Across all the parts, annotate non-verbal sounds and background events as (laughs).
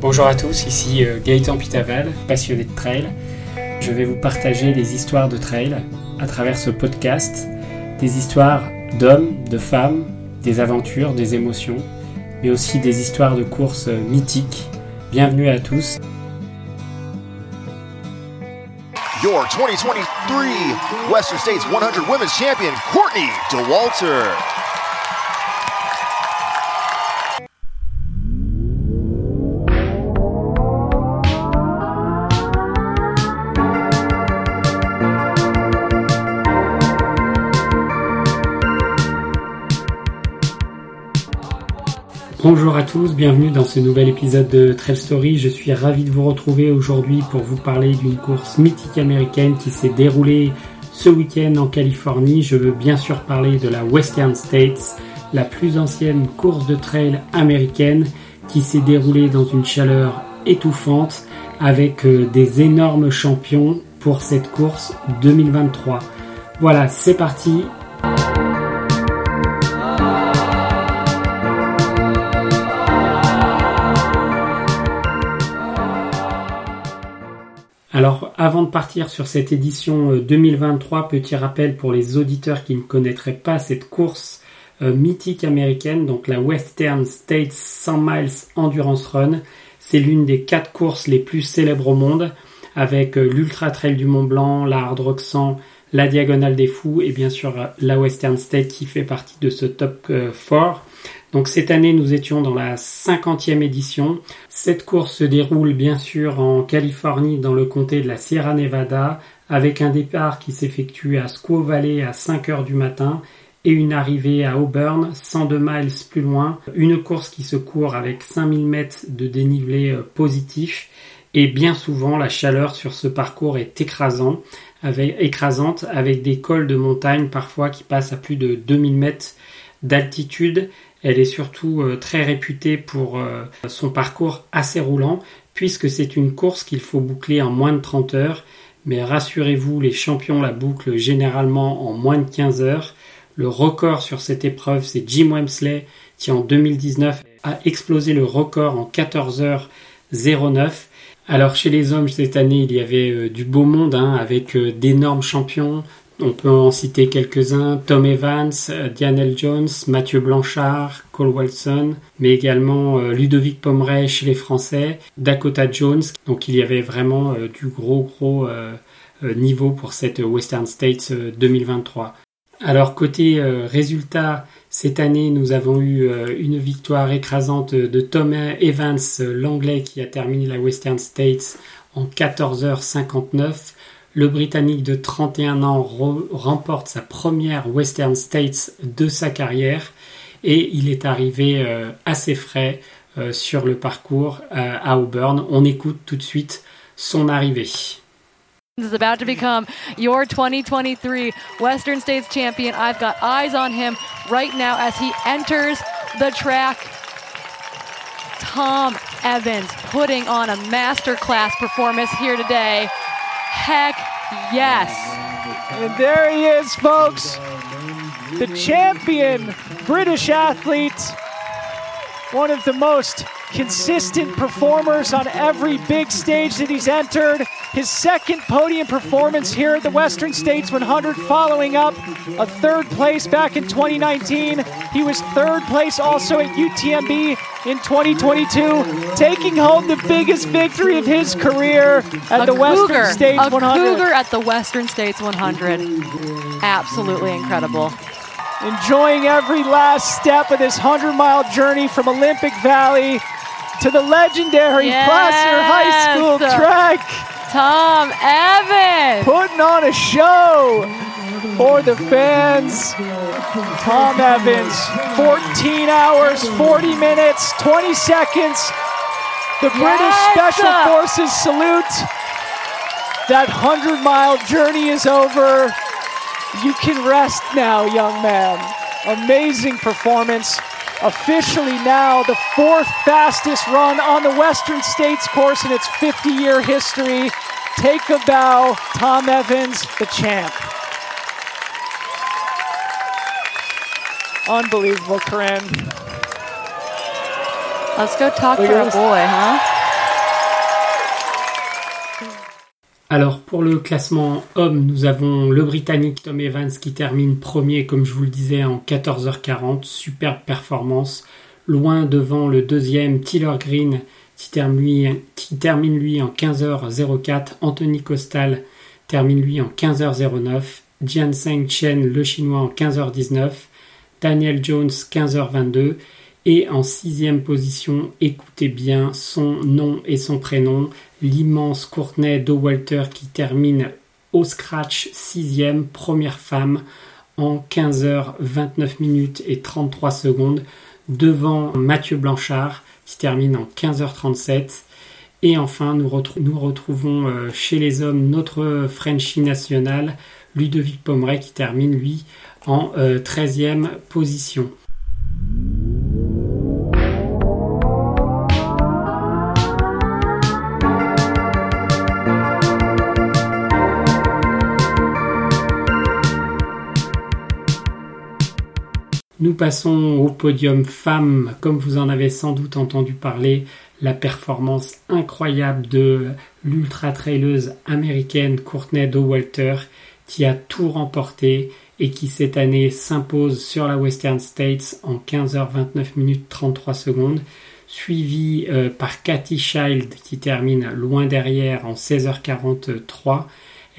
Bonjour à tous, ici euh, Gaëtan Pitaval, passionné de trail. Je vais vous partager des histoires de trail à travers ce podcast, des histoires d'hommes, de femmes, des aventures, des émotions, mais aussi des histoires de courses euh, mythiques. Bienvenue à tous. Your 2023 Western States 100 Women's Champion, Courtney DeWalter. Bonjour à tous, bienvenue dans ce nouvel épisode de Trail Story. Je suis ravi de vous retrouver aujourd'hui pour vous parler d'une course mythique américaine qui s'est déroulée ce week-end en Californie. Je veux bien sûr parler de la Western States, la plus ancienne course de trail américaine qui s'est déroulée dans une chaleur étouffante avec euh, des énormes champions pour cette course 2023. Voilà, c'est parti, Alors, avant de partir sur cette édition 2023, euh, petit rappel pour les auditeurs qui ne connaîtraient pas cette course euh, mythique américaine, donc la Western States 100 Miles Endurance Run. C'est l'une des quatre courses les plus célèbres au monde, avec euh, l'Ultra Trail du Mont Blanc, la Hard Rock 100, la Diagonale des Fous et bien sûr la Western State qui fait partie de ce top 4. Donc cette année, nous étions dans la 50e édition. Cette course se déroule bien sûr en Californie dans le comté de la Sierra Nevada avec un départ qui s'effectue à Squaw Valley à 5 heures du matin et une arrivée à Auburn 102 miles plus loin. Une course qui se court avec 5000 mètres de dénivelé euh, positif et bien souvent la chaleur sur ce parcours est écrasant, avec, écrasante avec des cols de montagne parfois qui passent à plus de 2000 mètres d'altitude elle est surtout euh, très réputée pour euh, son parcours assez roulant, puisque c'est une course qu'il faut boucler en moins de 30 heures. Mais rassurez-vous, les champions la bouclent généralement en moins de 15 heures. Le record sur cette épreuve, c'est Jim Wemsley, qui en 2019 a explosé le record en 14 heures 09. Alors chez les hommes cette année, il y avait euh, du beau monde hein, avec d'énormes champions, on peut en citer quelques-uns, Tom Evans, euh, Dianel Jones, Mathieu Blanchard, Cole Wilson, mais également euh, Ludovic Pomeray chez les Français, Dakota Jones. Donc il y avait vraiment euh, du gros gros niveau pour cette Western States 2023. Alors côté résultat, cette année nous avons eu une victoire écrasante de Tom Evans, l'anglais qui a terminé la Western States en 14h59. Le Britannique de 31 ans remporte sa première Western States de sa carrière et il est arrivé euh, assez frais euh, sur le parcours euh, à Auburn. On écoute tout de suite son arrivée. is about to become your 2023 Western States champion. I've got eyes on him right now as he enters the track. Tom Evans putting on a masterclass performance here today. Heck yes. And there he is, folks. The champion British athlete. One of the most consistent performers on every big stage that he's entered. His second podium performance here at the Western States 100, following up a third place back in 2019. He was third place also at UTMB in 2022, taking home the biggest victory of his career at a the cougar, Western States a 100. cougar at the Western States 100. Absolutely incredible. Enjoying every last step of this 100 mile journey from Olympic Valley to the legendary Yes. Placer High School track. Tom Evans. putting on a show for the fans. Tom Evans, 14 hours, 40 minutes, 20 seconds. The British Yes! Special uh, Forces salute. That 100 mile journey is over. You can rest now, young man. Amazing performance. Officially now the fourth fastest run on the Western States course in its 50 year history. Take a bow, Tom Evans, the champ. Unbelievable, Corinne. Let's go talk Look to our boy, huh? Alors pour le classement homme, nous avons le Britannique Tom Evans qui termine premier, comme je vous le disais, en 14h40. Superbe performance. Loin devant le deuxième Tiller Green qui termine lui, en 15h04. Anthony Costal termine lui en 15h09. Jianseng Chen, le chinois, en 15h19. Daniel Jones, 15h22. Et en sixième position, écoutez bien son nom et son prénom, l'immense Courtney Dowalter qui termine au scratch sixième, première femme en 15h29 minutes et 33 secondes devant Mathieu Blanchard qui termine en 15h37. Et enfin, nous, retrouvons euh, chez les hommes notre Frenchie national, Ludovic Pomeray, qui termine lui en 13e euh, position. Nous passons au podium femmes, comme vous en avez sans doute entendu parler, la performance incroyable de l'ultra traileuse américaine Courtney Walter qui a tout remporté et qui cette année s'impose sur la Western States en 15h29 minutes 33 secondes, suivi euh, par Cathy Child qui termine loin derrière en 16h43.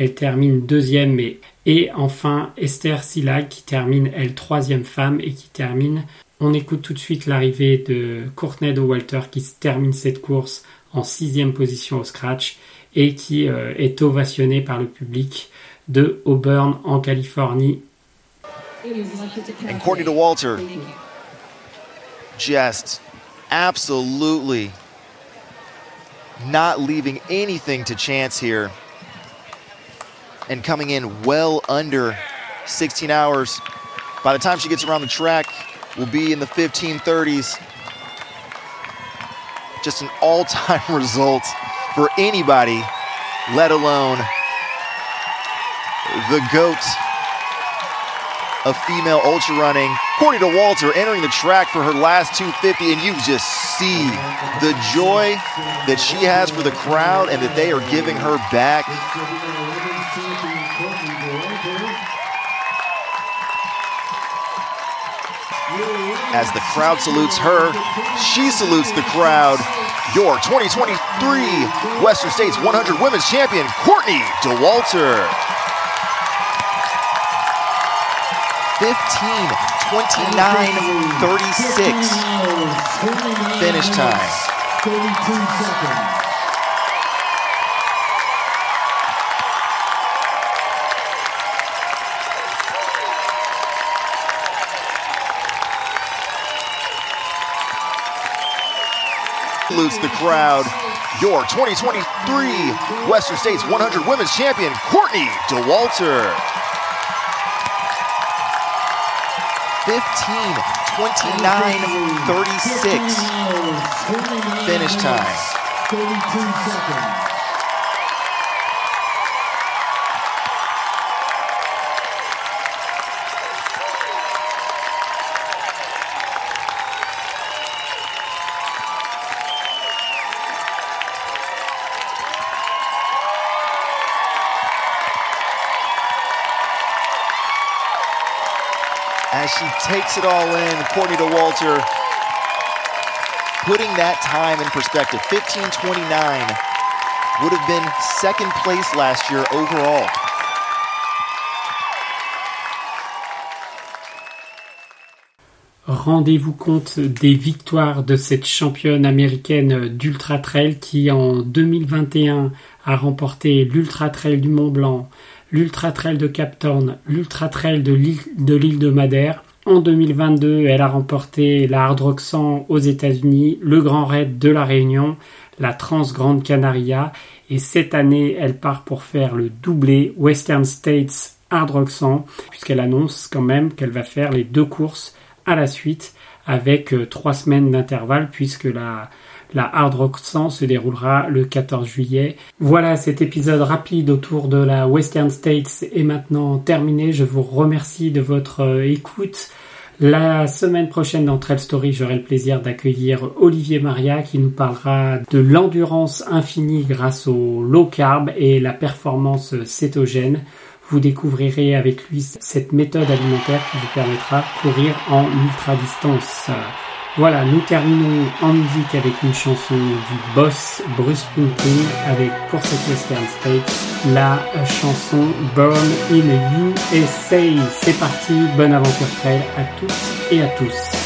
Elle termine deuxième et et enfin, Esther Silag qui termine, elle, troisième femme et qui termine. On écoute tout de suite l'arrivée de Courtney Walter qui termine cette course en sixième position au scratch et qui euh, est ovationné par le public de Auburn en Californie. And Courtney Walter, just absolutely not leaving anything to chance here. And coming in well under 16 hours. By the time she gets around the track, will be in the 1530s. Just an all-time (laughs) result for anybody, let alone the GOAT of female ultra running. Courtney to Walter entering the track for her last 250, and you just see the joy that she has for the crowd and that they are giving her back. As the crowd salutes her, she salutes the crowd. Your 2023 Western States 100 Women's Champion, Courtney DeWalter. 15, 29, 36. Finish time. 32 seconds. The crowd. Your 2023 Western States 100 Women's Champion, Courtney DeWalter. 15, 29, 36. Finish time. 32 seconds. As she takes it all in. Courtney DeWalter putting that time in perspective. 15.29 would have been second place last year overall. Rendez-vous compte des victoires de cette championne américaine d'Ultra Trail qui en 2021 a remporté l'Ultra Trail du Mont Blanc, l'Ultra Trail de Cap Torn, l'Ultra Trail de l'île de, Madère. En 2022, elle a remporté la Hard Rock 100 aux États-Unis, le Grand Raid de la Réunion, la Trans Grande Canaria et cette année, elle part pour faire le doublé Western States Hard Rock 100 puisqu'elle annonce quand même qu'elle va faire les deux courses à la suite avec euh, trois semaines d'intervalle puisque la la Hard Rock 100 se déroulera le 14 juillet. Voilà, cet épisode rapide autour de la Western States est maintenant terminé. Je vous remercie de votre euh, écoute. La semaine prochaine dans Trail Story, j'aurai le plaisir d'accueillir Olivier Maria qui nous parlera de l'endurance infinie grâce au low carb et la performance cétogène. Vous découvrirez avec lui cette méthode alimentaire qui vous permettra de courir en ultra distance. Voilà, nous terminons en musique avec une chanson du boss Bruce Springsteen avec pour cette Western States la chanson Born in USA. C'est parti, bonne aventure trail à toutes et à tous.